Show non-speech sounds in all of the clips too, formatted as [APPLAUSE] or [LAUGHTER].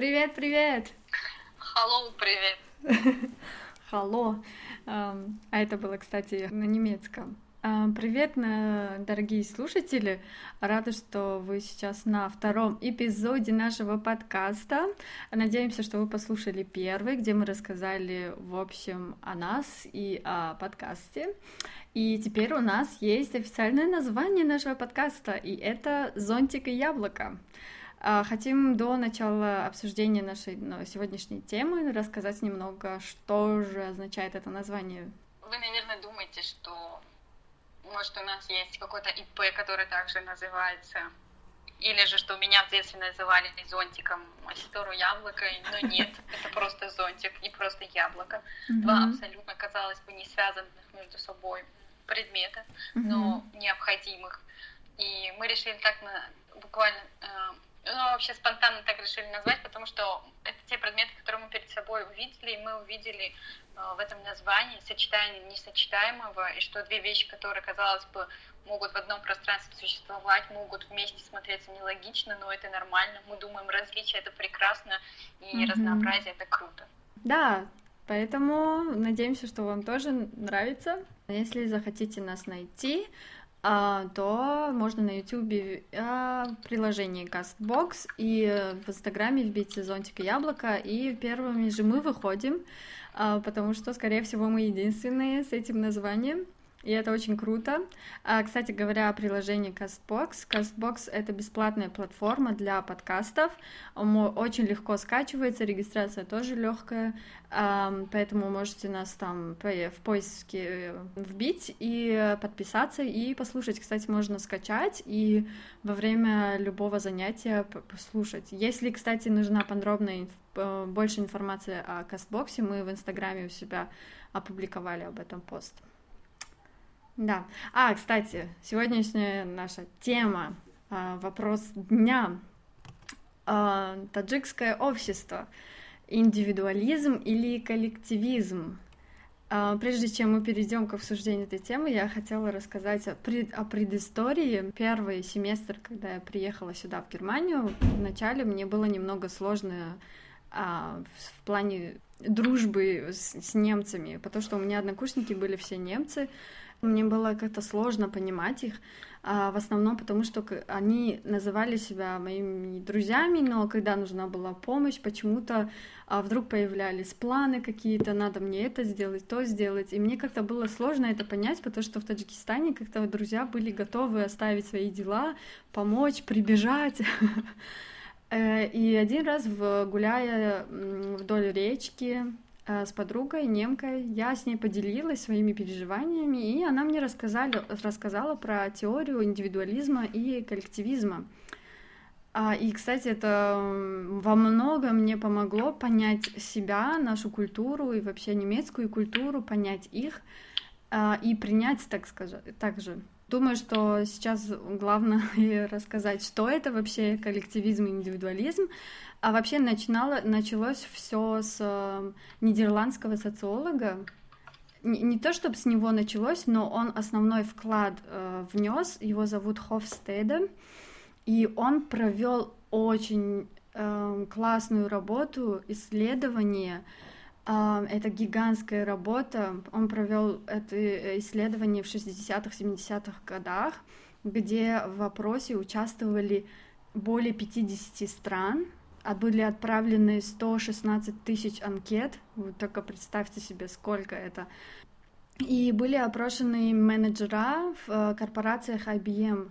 Привет, привет! Hello, привет! [LAUGHS] Hello. А это было, кстати, на немецком. Привет, дорогие слушатели! Рада, что вы сейчас на втором эпизоде нашего подкаста. Надеемся, что вы послушали первый, где мы рассказали, в общем, о нас и о подкасте. И теперь у нас есть официальное название нашего подкаста, и это «Зонтик и яблоко». А, хотим до начала обсуждения нашей ну, сегодняшней темы рассказать немного, что же означает это название. Вы, наверное, думаете, что может у нас есть какой-то ИП, который также называется, или же что меня в детстве называли зонтиком, сестру яблоко, но нет, [LAUGHS] это просто зонтик и просто яблоко. Два абсолютно, казалось бы, не связанных между собой предметов, mm-hmm. но необходимых. И мы решили так на, буквально, э, ну, вообще спонтанно так решили назвать, потому что это те предметы, которые мы перед собой увидели, и мы увидели э, в этом названии сочетание несочетаемого, и что две вещи, которые, казалось бы, могут в одном пространстве существовать, могут вместе смотреться нелогично, но это нормально. Мы думаем, различие это прекрасно, и mm-hmm. разнообразие это круто. Да, Поэтому надеемся, что вам тоже нравится. Если захотите нас найти, а, то можно на YouTube а, приложение CastBox и в Инстаграме вбейте зонтик и яблоко, и первыми же мы выходим, а, потому что, скорее всего, мы единственные с этим названием и это очень круто. А, кстати говоря, о приложении CastBox. CastBox — это бесплатная платформа для подкастов. Он очень легко скачивается, регистрация тоже легкая, поэтому можете нас там в поиске э, вбить и подписаться и послушать. Кстати, можно скачать и во время любого занятия послушать. Если, кстати, нужна подробная э, больше информации о CastBox, мы в Инстаграме у себя опубликовали об этом пост. Да. А, кстати, сегодняшняя наша тема, а, вопрос дня. А, таджикское общество. Индивидуализм или коллективизм? А, прежде чем мы перейдем к обсуждению этой темы, я хотела рассказать о, пред, о предыстории. Первый семестр, когда я приехала сюда, в Германию, вначале мне было немного сложно в, плане дружбы с немцами, потому что у меня однокурсники были все немцы, мне было как-то сложно понимать их, а, в основном потому, что они называли себя моими друзьями, но когда нужна была помощь, почему-то а, вдруг появлялись планы какие-то, надо мне это сделать, то сделать, и мне как-то было сложно это понять, потому что в Таджикистане как-то друзья были готовы оставить свои дела, помочь, прибежать. [LAUGHS] Э, и один раз, гуляя вдоль речки, с подругой, немкой. Я с ней поделилась своими переживаниями, и она мне рассказали, рассказала про теорию индивидуализма и коллективизма. А, и, кстати, это во многом мне помогло понять себя, нашу культуру и вообще немецкую культуру, понять их а, и принять, так сказать, так же. Думаю, что сейчас главное [LAUGHS] рассказать, что это вообще коллективизм и индивидуализм, а вообще начинало, началось все с э, нидерландского социолога. Не, не то чтобы с него началось, но он основной вклад э, внес. Его зовут Хофстеде. И он провел очень э, классную работу, исследование. Это гигантская работа. Он провел это исследование в 60-х, 70-х годах, где в вопросе участвовали более 50 стран а были отправлены 116 тысяч анкет, вы только представьте себе, сколько это. И были опрошены менеджера в э, корпорациях IBM.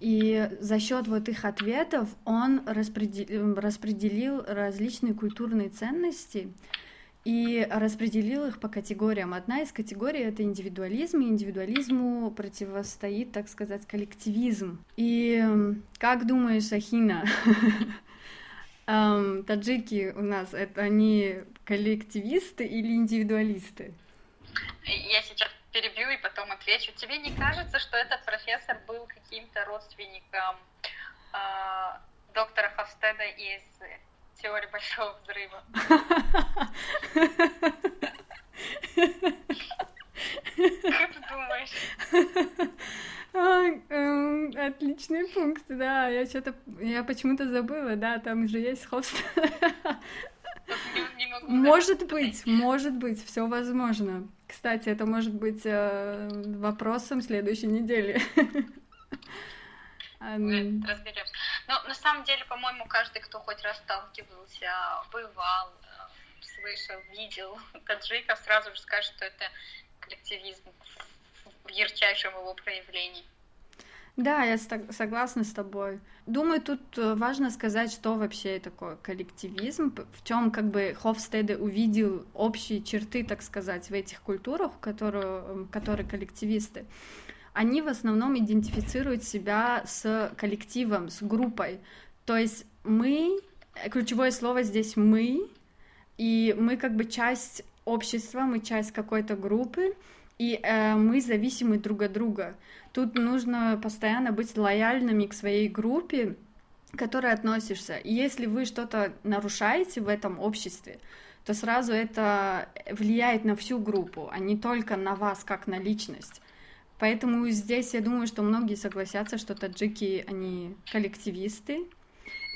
И за счет вот их ответов он распределил, распределил различные культурные ценности и распределил их по категориям. Одна из категорий — это индивидуализм, и индивидуализму противостоит, так сказать, коллективизм. И как думаешь, Ахина, Um, [LAUGHS] таджики у нас это они коллективисты или индивидуалисты? Я сейчас перебью и потом отвечу. Тебе не кажется, что этот профессор был каким-то родственником э, доктора Хавстеда из теории большого взрыва? Как ты думаешь? А, эм, отличный пункт, да, я что-то, я почему-то забыла, да, там же есть хост. Может быть, может быть, все возможно. Кстати, это может быть э, вопросом следующей недели. Разберемся. Но на самом деле, по-моему, каждый, кто хоть раз сталкивался, бывал, э, слышал, видел [LAUGHS] таджиков, сразу же скажет, что это коллективизм в ярчайшем его проявлении. Да, я согласна с тобой. Думаю, тут э, важно сказать, что вообще такое коллективизм, в чем как бы Хофстеде увидел общие черты, так сказать, в этих культурах, которые, которые коллективисты. Они в основном идентифицируют себя с коллективом, с группой. То есть мы, ключевое слово здесь мы, и мы как бы часть общества, мы часть какой-то группы, и э, мы зависимы друг от друга. Тут нужно постоянно быть лояльными к своей группе, к которой относишься. И если вы что-то нарушаете в этом обществе, то сразу это влияет на всю группу, а не только на вас как на личность. Поэтому здесь я думаю, что многие согласятся, что таджики, они коллективисты.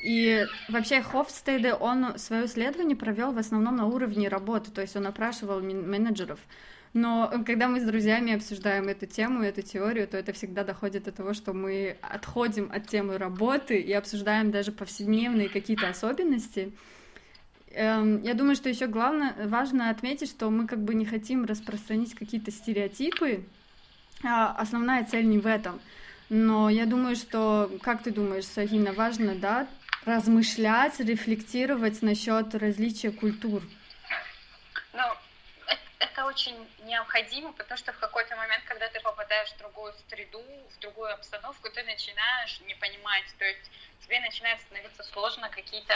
И вообще Хофстеде, он свое исследование провел в основном на уровне работы, то есть он опрашивал менеджеров. Но когда мы с друзьями обсуждаем эту тему, эту теорию, то это всегда доходит до того, что мы отходим от темы работы и обсуждаем даже повседневные какие-то особенности. Эм, я думаю, что еще главное, важно отметить, что мы как бы не хотим распространить какие-то стереотипы, основная цель не в этом. Но я думаю, что, как ты думаешь, Сагина, важно, да, размышлять, рефлектировать насчет различия культур? Это очень необходимо, потому что в какой-то момент, когда ты попадаешь в другую среду, в другую обстановку, ты начинаешь не понимать, то есть тебе начинает становиться сложно какие-то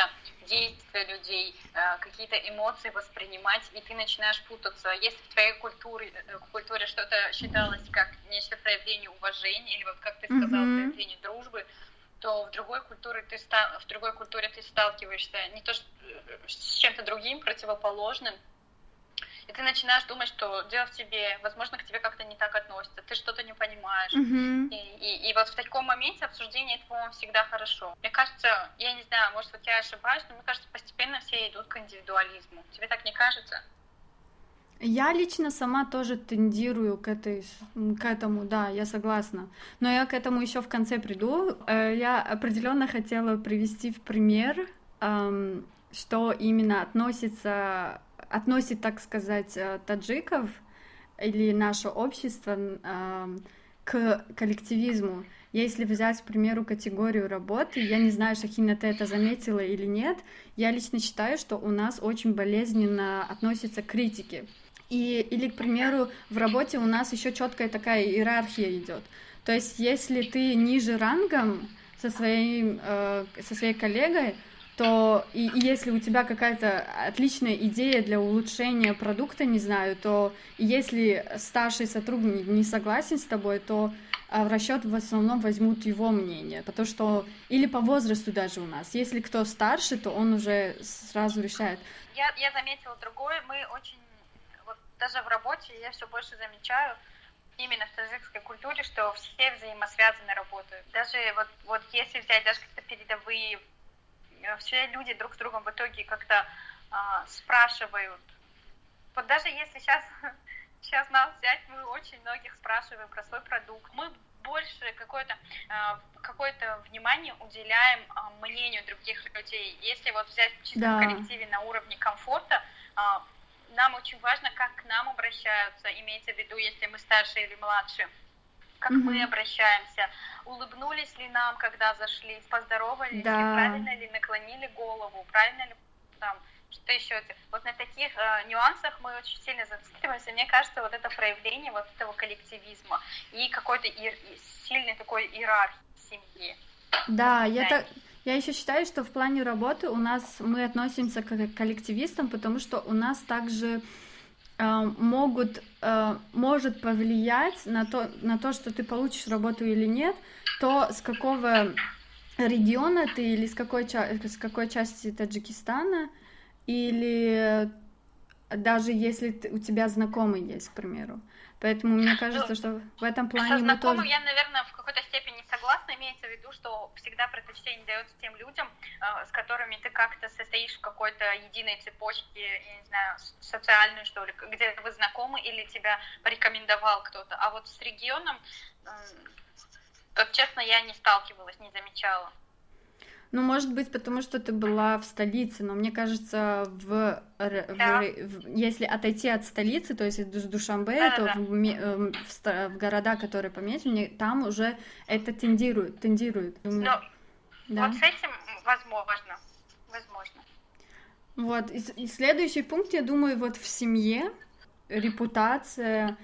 действия людей, э, какие-то эмоции воспринимать, и ты начинаешь путаться. Если в твоей культуре, э, культуре что-то считалось как нечто проявление уважения, или вот как ты сказал, mm-hmm. проявление дружбы, то в другой культуре ты в другой культуре ты сталкиваешься не то что э, с чем-то другим противоположным, и ты начинаешь думать, что дело в тебе, возможно, к тебе как-то не так относятся, ты что-то не понимаешь. Mm-hmm. И, и, и вот в таком моменте обсуждение, это, по-моему, всегда хорошо. Мне кажется, я не знаю, может, вот я ошибаюсь, но мне кажется, постепенно все идут к индивидуализму. Тебе так не кажется? Я лично сама тоже тендирую к, этой, к этому, да, я согласна. Но я к этому еще в конце приду. Э, я определенно хотела привести в пример, что именно относится относит, так сказать, э, таджиков или наше общество э, к коллективизму. Если взять, к примеру, категорию работы, я не знаю, Шахина, ты это заметила или нет, я лично считаю, что у нас очень болезненно относятся к критике. И, или, к примеру, в работе у нас еще четкая такая иерархия идет. То есть, если ты ниже рангом со, своим, э, со своей коллегой, то и, и если у тебя какая-то отличная идея для улучшения продукта, не знаю, то если старший сотрудник не согласен с тобой, то а, в расчет в основном возьмут его мнение, потому что или по возрасту даже у нас, если кто старше, то он уже сразу решает. Я, я заметила другое, мы очень, вот даже в работе я все больше замечаю, именно в таджикской культуре, что все взаимосвязаны работают. Даже вот, вот если взять даже какие-то передовые все люди друг с другом в итоге как-то а, спрашивают. Вот даже если сейчас, сейчас [LAUGHS] нас взять, мы очень многих спрашиваем про свой продукт. Мы больше какое-то а, какое-то внимание уделяем а, мнению других людей. Если вот взять чисто да. в коллективе на уровне комфорта, а, нам очень важно, как к нам обращаются, имеется в виду, если мы старше или младше как mm-hmm. мы обращаемся, улыбнулись ли нам, когда зашли, поздоровались да. ли, правильно ли наклонили голову, правильно ли там что еще вот на таких э, нюансах мы очень сильно зацикливаемся. Мне кажется, вот это проявление вот этого коллективизма и какой-то ир- сильной такой иерархии в семье. Да, я так. Я еще считаю, что в плане работы у нас мы относимся к коллективистам, потому что у нас также могут, э, может повлиять на то, на то, что ты получишь работу или нет, то с какого региона ты или с какой, с какой части Таджикистана, или даже если у тебя знакомый есть, к примеру. Поэтому мне [LAUGHS] кажется, ну, что в этом плане мы тоже... я, наверное, в какой-то степени согласна. Имеется в виду, что всегда предпочтение дается тем людям, э, с которыми ты как-то состоишь в какой-то единой цепочке, я не знаю, социальной, что ли, где вы знакомы или тебя порекомендовал кто-то. А вот с регионом, вот честно, я не сталкивалась, не замечала. Ну, может быть, потому что ты была в столице, но мне кажется, в, да. в, если отойти от столицы, то есть с Душамбе, да, то да. В, эм, в, в города, которые поменьше, мне там уже это тендирует, тендирует. Думаю, но да. вот с этим возможно, возможно. Вот, и, и следующий пункт, я думаю, вот в семье репутация,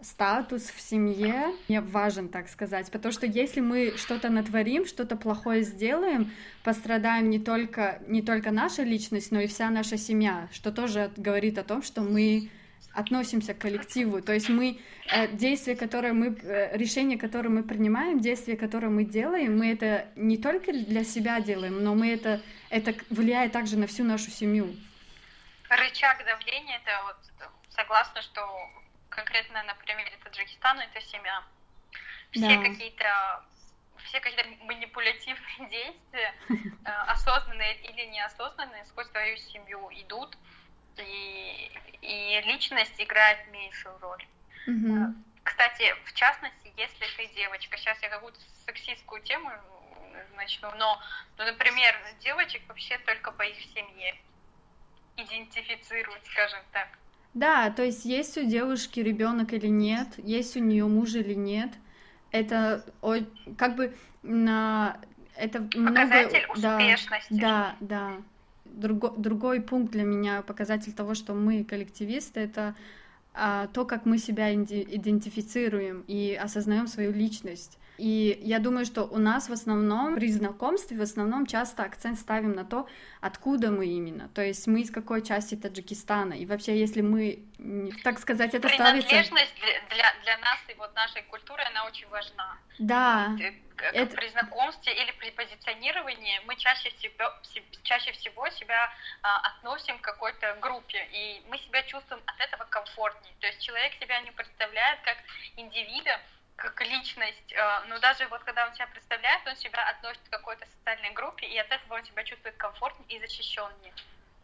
статус в семье мне важен, так сказать, потому что если мы что-то натворим, что-то плохое сделаем, пострадаем не только, не только наша личность, но и вся наша семья, что тоже говорит о том, что мы относимся к коллективу, то есть мы э, действия, которые мы, э, решения, которые мы принимаем, действия, которые мы делаем, мы это не только для себя делаем, но мы это, это влияет также на всю нашу семью. Рычаг давления, это вот согласна, что конкретно на примере Таджикистана это семья. Все да. какие-то все какие-то манипулятивные [LAUGHS] действия, э, осознанные или неосознанные, сквозь твою семью идут, и, и личность играет меньшую роль. Mm-hmm. Кстати, в частности, если ты девочка, сейчас я какую-то сексистскую тему начну, но, ну, например, девочек вообще только по их семье идентифицируют, скажем так. Да, то есть есть у девушки ребенок или нет, есть у нее муж или нет. Это как бы на это показатель много, успешности. Да, да. Друго, другой пункт для меня показатель того, что мы коллективисты, это а, то, как мы себя идентифицируем и осознаем свою личность. И я думаю, что у нас в основном при знакомстве в основном часто акцент ставим на то, откуда мы именно. То есть мы из какой части Таджикистана. И вообще, если мы, так сказать, это ставится... Принадлежность для, для нас и вот нашей культуры, она очень важна. Да. Как это... При знакомстве или при позиционировании мы чаще всего, чаще всего себя а, относим к какой-то группе, и мы себя чувствуем от этого комфортнее. То есть человек себя не представляет как индивида, как личность, э, но даже вот когда он себя представляет, он себя относит к какой-то социальной группе, и от этого он себя чувствует комфортнее и защищеннее.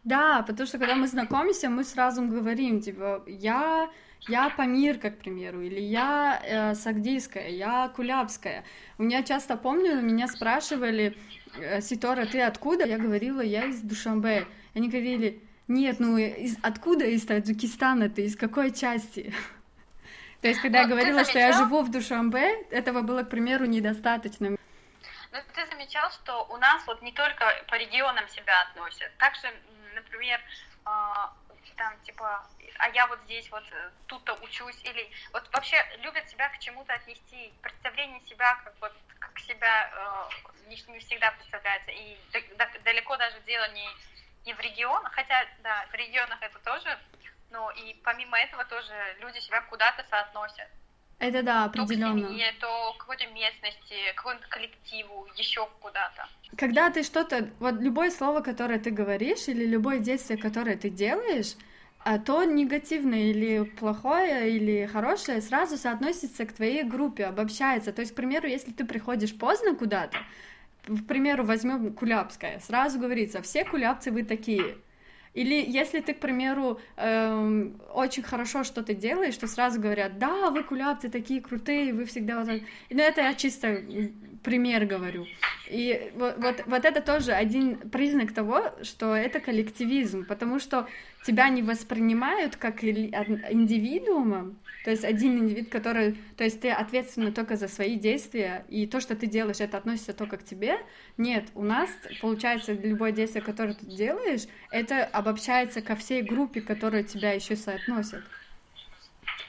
Да, потому что когда мы знакомимся, мы сразу говорим, типа, я, я Памир, как к примеру, или я э, Сагдийская, я Кулябская. У меня часто помню, меня спрашивали, э, Ситора, ты откуда? Я говорила, я из Душамбе. Они говорили, нет, ну из, откуда из Таджикистана ты, из какой части? То есть, когда Но я говорила, что я живу в Душамбе, этого было, к примеру, недостаточно. Ну, ты замечал, что у нас вот не только по регионам себя относят, также, например, а, там, типа, а я вот здесь вот э, тут-то учусь, или вот вообще любят себя к чему-то отнести, представление себя как вот, как себя э, не, не всегда представляется, и далеко даже дело не, не в регионах, хотя, да, в регионах это тоже ну и помимо этого тоже люди себя куда-то соотносят. Это да, определенно. То к семье, то к какой-то местности, к какому-то коллективу, еще куда-то. Когда ты что-то, вот любое слово, которое ты говоришь, или любое действие, которое ты делаешь, а то негативное или плохое, или хорошее сразу соотносится к твоей группе, обобщается. То есть, к примеру, если ты приходишь поздно куда-то, к примеру, возьмем Кулябская, сразу говорится, все кулябцы вы такие. Или если ты, к примеру, эм, очень хорошо что-то делаешь, то сразу говорят, да, вы кулябцы такие крутые, вы всегда вот так. Ну, это я чисто пример говорю. И вот, вот, вот это тоже один признак того, что это коллективизм, потому что тебя не воспринимают как индивидуума, то есть один индивид, который, то есть ты ответственна только за свои действия, и то, что ты делаешь, это относится только к тебе. Нет, у нас, получается, любое действие, которое ты делаешь, это обобщается ко всей группе, которая тебя еще соотносит.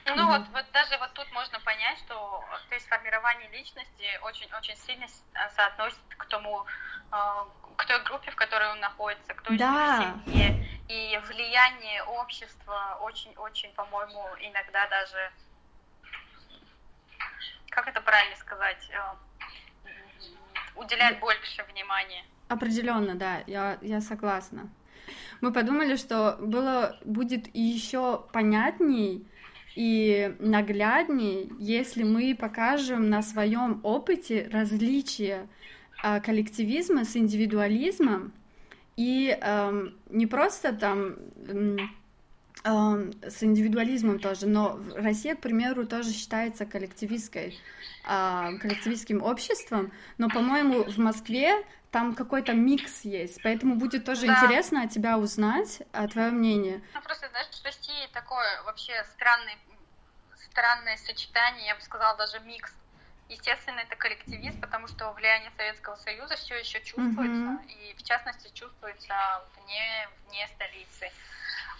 Ну mm вот, вот даже вот тут можно понять, что то есть формирование личности очень-очень сильно соотносит к тому, а, к той группе, в которой он находится, к той да. семье. И влияние общества очень-очень, по-моему, иногда даже, как это правильно сказать, э, уделяет больше внимания. Определенно, да, я, я согласна. мы подумали, что было будет еще понятней и наглядней, если мы покажем на своем опыте различия э, коллективизма с индивидуализмом и э, не просто там э, с индивидуализмом тоже, но Россия, к примеру, тоже считается коллективистской, э, коллективистским обществом, но, по-моему, в Москве там какой-то микс есть, поэтому будет тоже да. интересно от тебя узнать, а твое мнение. Ну, просто, знаешь, в России такое вообще странный, странное сочетание, я бы сказала, даже микс. Естественно, это коллективизм, потому что влияние Советского Союза все еще чувствуется, mm-hmm. и в частности чувствуется вне, вне столицы.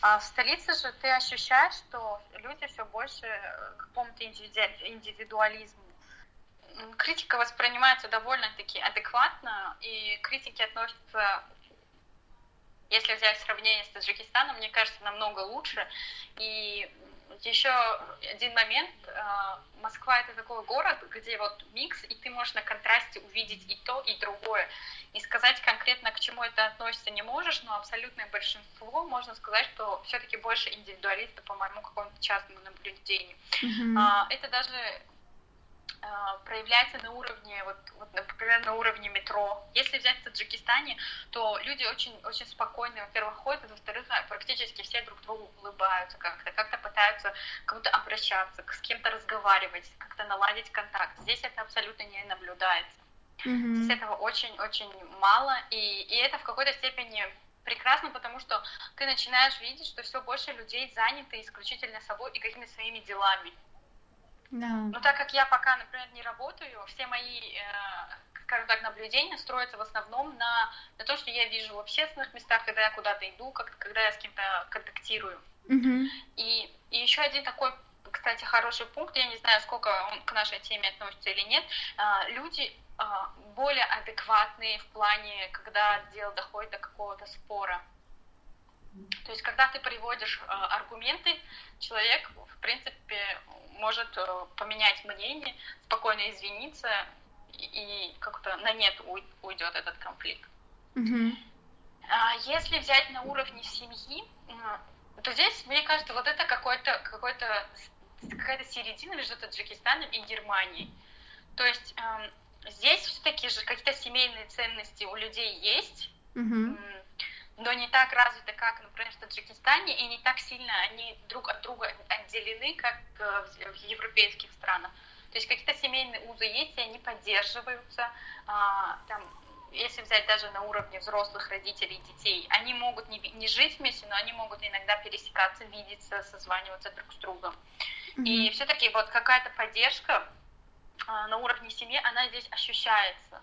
А в столице же ты ощущаешь, что люди все больше к какому-то индивидуализму. Критика воспринимается довольно-таки адекватно, и критики относятся если взять сравнение с Таджикистаном, мне кажется, намного лучше. И еще один момент. А, Москва это такой город, где вот микс, и ты можешь на контрасте увидеть и то, и другое. И сказать конкретно, к чему это относится, не можешь, но абсолютное большинство можно сказать, что все-таки больше индивидуалисты, по моему какому-то частному наблюдению. Mm-hmm. Это даже проявляется на уровне, вот, вот, например, на уровне метро. Если взять в Таджикистане, то люди очень, очень спокойно, во-первых, ходят, во-вторых, практически все друг другу улыбаются как-то, как-то пытаются к кому-то обращаться, с кем-то разговаривать, как-то наладить контакт. Здесь это абсолютно не наблюдается. Mm-hmm. Здесь этого очень-очень мало, и, и это в какой-то степени прекрасно, потому что ты начинаешь видеть, что все больше людей заняты исключительно собой и какими-то своими делами. Да. Но так как я пока, например, не работаю, все мои, э, скажем так, наблюдения строятся в основном на, на то, что я вижу в общественных местах, когда я куда-то иду, как, когда я с кем-то контактирую. Mm-hmm. И, и еще один такой кстати, хороший пункт, я не знаю, сколько он к нашей теме относится или нет, э, люди э, более адекватные в плане, когда дело доходит до какого-то спора. То есть, когда ты приводишь аргументы, человек, в принципе, может э, поменять мнение, спокойно извиниться, и как-то на нет уйдет этот конфликт. Mm-hmm. Если взять на уровне семьи, то здесь, мне кажется, вот это какой-то, какой-то, какая-то середина между Таджикистаном и Германией. То есть эм, здесь все-таки же какие-то семейные ценности у людей есть, mm-hmm но не так развиты, как, например, в Таджикистане, и не так сильно они друг от друга отделены, как э, в европейских странах. То есть какие-то семейные узы есть, и они поддерживаются. А, там, если взять даже на уровне взрослых родителей и детей, они могут не, не жить вместе, но они могут иногда пересекаться, видеться, созваниваться друг с другом. Mm-hmm. И все-таки вот какая-то поддержка а, на уровне семьи, она здесь ощущается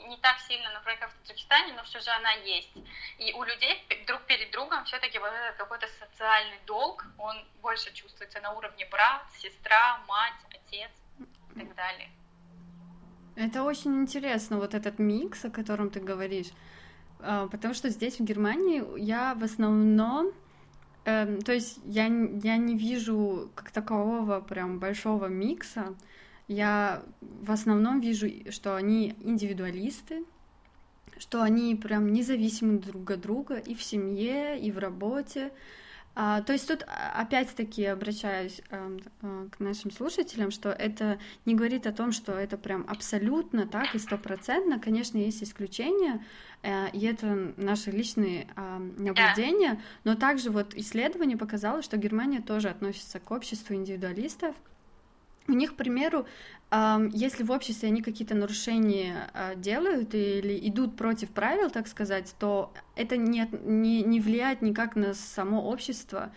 не так сильно, например, как в Таджикистане, но все же она есть. И у людей друг перед другом все-таки вот этот какой-то социальный долг, он больше чувствуется на уровне брат, сестра, мать, отец и так далее. Это очень интересно, вот этот микс, о котором ты говоришь, а, потому что здесь, в Германии, я в основном эм, то есть я, я не вижу как такового прям большого микса, я в основном вижу, что они индивидуалисты, что они прям независимы друг от друга и в семье, и в работе. А, то есть тут опять-таки обращаюсь а, а, к нашим слушателям, что это не говорит о том, что это прям абсолютно так и стопроцентно. Конечно, есть исключения, а, и это наши личные наблюдения, но также вот исследование показало, что Германия тоже относится к обществу индивидуалистов, у них, к примеру, если в обществе они какие-то нарушения а, делают или идут против правил, так сказать, то это не, не, не влияет никак на само общество.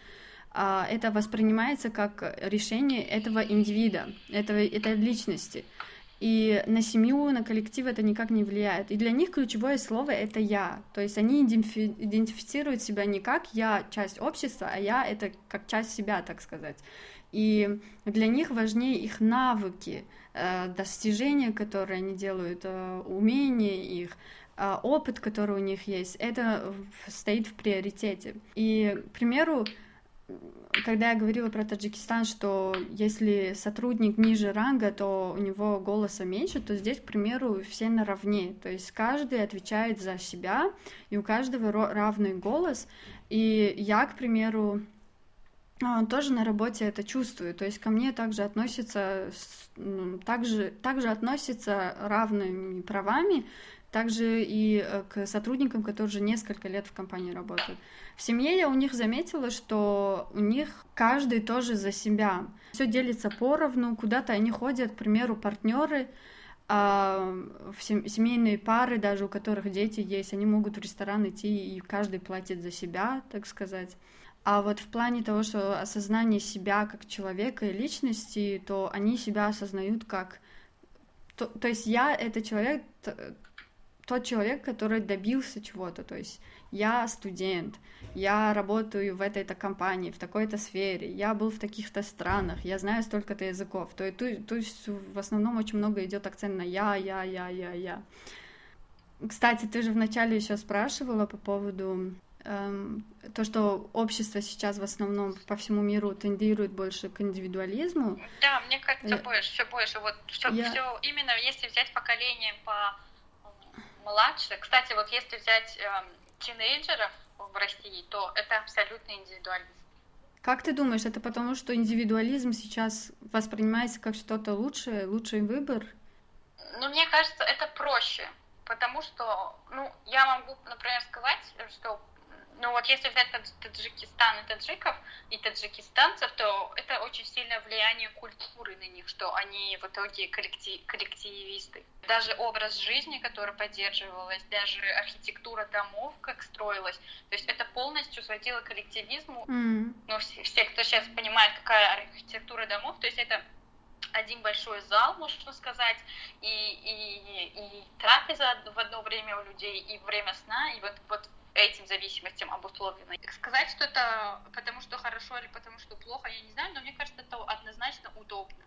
А, это воспринимается как решение этого индивида, этого, этой личности. И на семью, на коллектив это никак не влияет. И для них ключевое слово это я. То есть они идентифицируют себя не как я часть общества, а я это как часть себя, так сказать. И для них важнее их навыки, э, достижения, которые они делают, э, умения их, э, опыт, который у них есть, это стоит в приоритете. И, к примеру, когда я говорила про Таджикистан, что если сотрудник ниже ранга, то у него голоса меньше, то здесь, к примеру, все наравне. То есть каждый отвечает за себя, и у каждого равный голос. И я, к примеру, тоже на работе это чувствую. То есть ко мне также относятся, также, также относятся равными правами, также и э, к сотрудникам, которые уже несколько лет в компании работают. В семье я у них заметила, что у них каждый тоже за себя. Все делится поровну, куда-то они ходят, к примеру, партнеры, а семейные пары, даже у которых дети есть, они могут в ресторан идти, и каждый платит за себя, так сказать. А вот в плане того, что осознание себя как человека и личности, то они себя осознают как... То, то есть я — это человек, тот человек, который добился чего-то, то есть я студент, я работаю в этой-то компании, в такой-то сфере, я был в таких-то странах, я знаю столько-то языков, то, то, то есть в основном очень много идет акцент на я, я, я, я, я. Кстати, ты же вначале еще спрашивала по поводу то, что общество сейчас в основном по всему миру тендирует больше к индивидуализму. Да, мне кажется, больше, все больше. Вот все, я... все именно если взять поколение по младше. Кстати, вот если взять э, тинейджеров в России, то это абсолютно индивидуализм. Как ты думаешь, это потому, что индивидуализм сейчас воспринимается как что-то лучшее, лучший выбор? Ну, мне кажется, это проще, потому что, ну, я могу, например, сказать, что ну вот если взять Таджикистан и таджиков, и таджикистанцев, то это очень сильное влияние культуры на них, что они в итоге коллектив, коллективисты. Даже образ жизни, который поддерживалась, даже архитектура домов, как строилась, то есть это полностью сводило к коллективизму. Mm. Ну, все, все, кто сейчас понимает, какая архитектура домов, то есть это один большой зал, можно сказать, и, и, и трапеза в одно время у людей, и время сна, и вот, вот этим зависимостям обусловлено. Сказать, что это потому что хорошо или потому что плохо, я не знаю, но мне кажется, это однозначно удобно.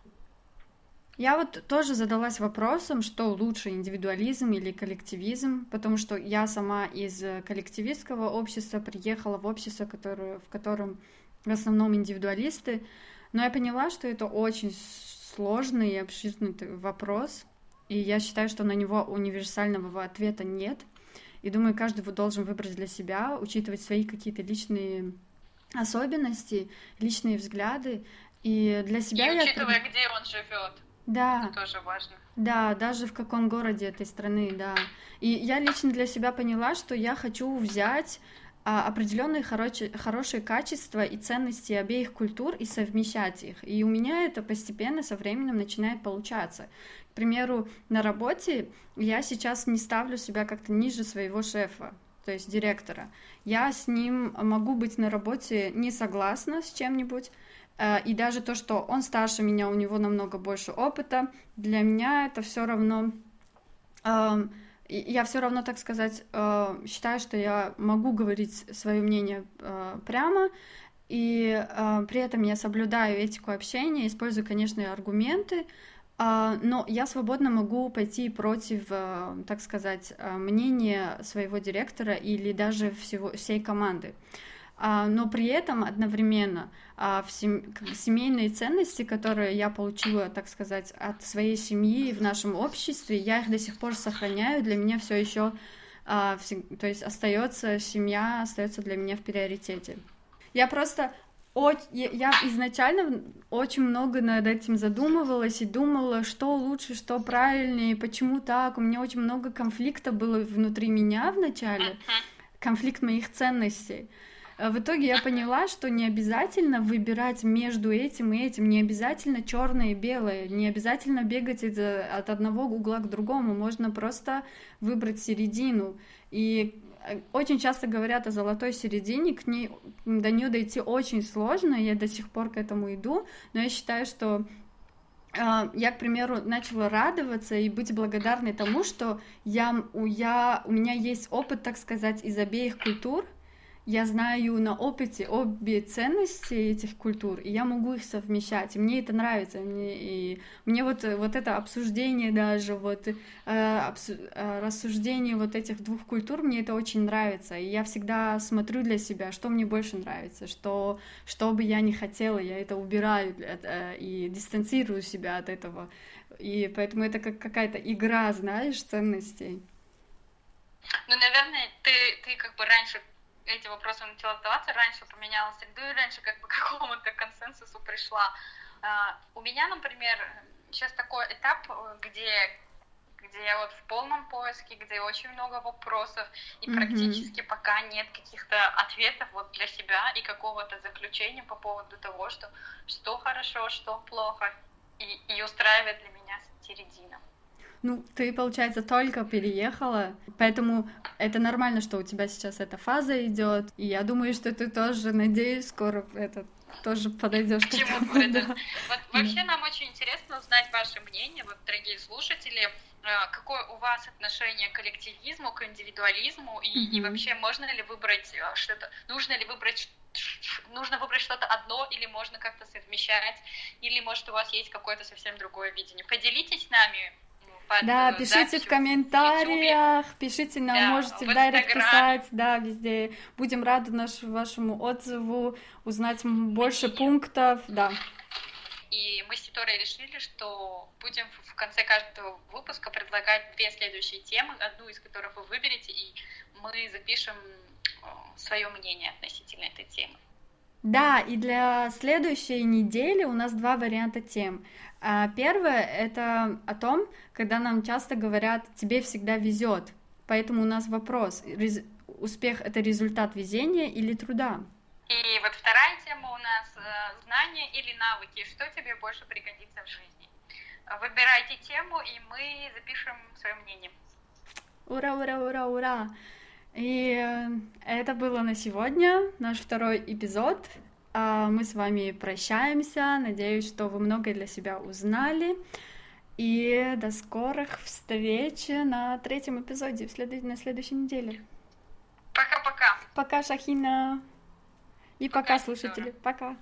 Я вот тоже задалась вопросом, что лучше, индивидуализм или коллективизм, потому что я сама из коллективистского общества приехала в общество, которое, в котором в основном индивидуалисты, но я поняла, что это очень сложный и обширный вопрос, и я считаю, что на него универсального ответа нет — и думаю, каждый должен выбрать для себя, учитывать свои какие-то личные особенности, личные взгляды. И для себя и я... учитывая, где он живет. Да. Это тоже важно. Да, даже в каком городе этой страны, да. И я лично для себя поняла, что я хочу взять а, определенные хорошие, хорошие качества и ценности обеих культур и совмещать их. И у меня это постепенно со временем начинает получаться примеру, на работе я сейчас не ставлю себя как-то ниже своего шефа, то есть директора. Я с ним могу быть на работе не согласна с чем-нибудь, э, и даже то, что он старше меня, у него намного больше опыта, для меня это все равно эм, я все равно, так сказать, э, считаю, что я могу говорить свое мнение э, прямо, и при этом я соблюдаю этику общения, использую, конечно, аргументы, но я свободно могу пойти против, э, так сказать, э, мнения своего директора или даже всего, всей команды. А, но при этом одновременно а, семейные ценности, которые я получила, так сказать, от своей семьи в нашем обществе, я их до сих пор сохраняю. Для меня все еще, то есть остается семья, остается для меня в приоритете. Я просто я изначально очень много над этим задумывалась и думала, что лучше, что правильнее, почему так. У меня очень много конфликта было внутри меня вначале, конфликт моих ценностей. А в итоге я поняла, что не обязательно выбирать между этим и этим, не обязательно черное и белое, не обязательно бегать от одного угла к другому, можно просто выбрать середину. И очень часто говорят о золотой середине, к ней до нее дойти очень сложно, я до сих пор к этому иду, но я считаю, что а, я, к примеру, начала радоваться и быть благодарной тому, что я, я, у меня есть опыт, так сказать, из обеих культур, я знаю на опыте обе ценности этих культур, и я могу их совмещать, и мне это нравится, мне, и мне вот, вот это обсуждение даже, вот э, обсу, э, рассуждение вот этих двух культур, мне это очень нравится, и я всегда смотрю для себя, что мне больше нравится, что, что бы я не хотела, я это убираю э, и дистанцирую себя от этого, и поэтому это как какая-то игра, знаешь, ценностей. Ну, наверное, ты, ты как бы раньше эти вопросы начала задаваться, раньше поменяла среду и раньше как бы к какому-то консенсусу пришла. А, у меня, например, сейчас такой этап, где где я вот в полном поиске, где очень много вопросов, и mm-hmm. практически пока нет каких-то ответов вот для себя и какого-то заключения по поводу того, что что хорошо, что плохо, и, и устраивает для меня середина. Ну, ты, получается, только переехала, поэтому это нормально, что у тебя сейчас эта фаза идет. И я думаю, что ты тоже, надеюсь, скоро это тоже подойдешь к чему да. Вот вообще нам очень интересно узнать ваше мнение, вот, дорогие слушатели, э, какое у вас отношение к коллективизму, к индивидуализму, и, mm-hmm. и вообще можно ли выбрать э, что-то, нужно ли выбрать нужно выбрать что-то одно, или можно как-то совмещать, или может у вас есть какое-то совсем другое видение. Поделитесь с нами под Да, пишите в комментариях, в пишите нам, да, можете в дайрект писать, да, везде. Будем рады наш, вашему отзыву, узнать больше пунктов, да. И мы с Титорой решили, что будем в конце каждого выпуска предлагать две следующие темы, одну из которых вы выберете, и мы запишем э, свое мнение относительно этой темы. Да, и для следующей недели у нас два варианта тем. А первое это о том, когда нам часто говорят, тебе всегда везет. Поэтому у нас вопрос, успех это результат везения или труда? И вот вторая тема у нас э, знания или навыки, что тебе больше пригодится в жизни. Выбирайте тему, и мы запишем свое мнение. Ура, ура, ура, ура! И э, это было на сегодня, наш второй эпизод. А, мы с вами прощаемся. Надеюсь, что вы многое для себя узнали. И до скорых встреч на третьем эпизоде в след... на следующей неделе. Пока-пока. Пока, Шахина. И пока, пока слушатели. Пока.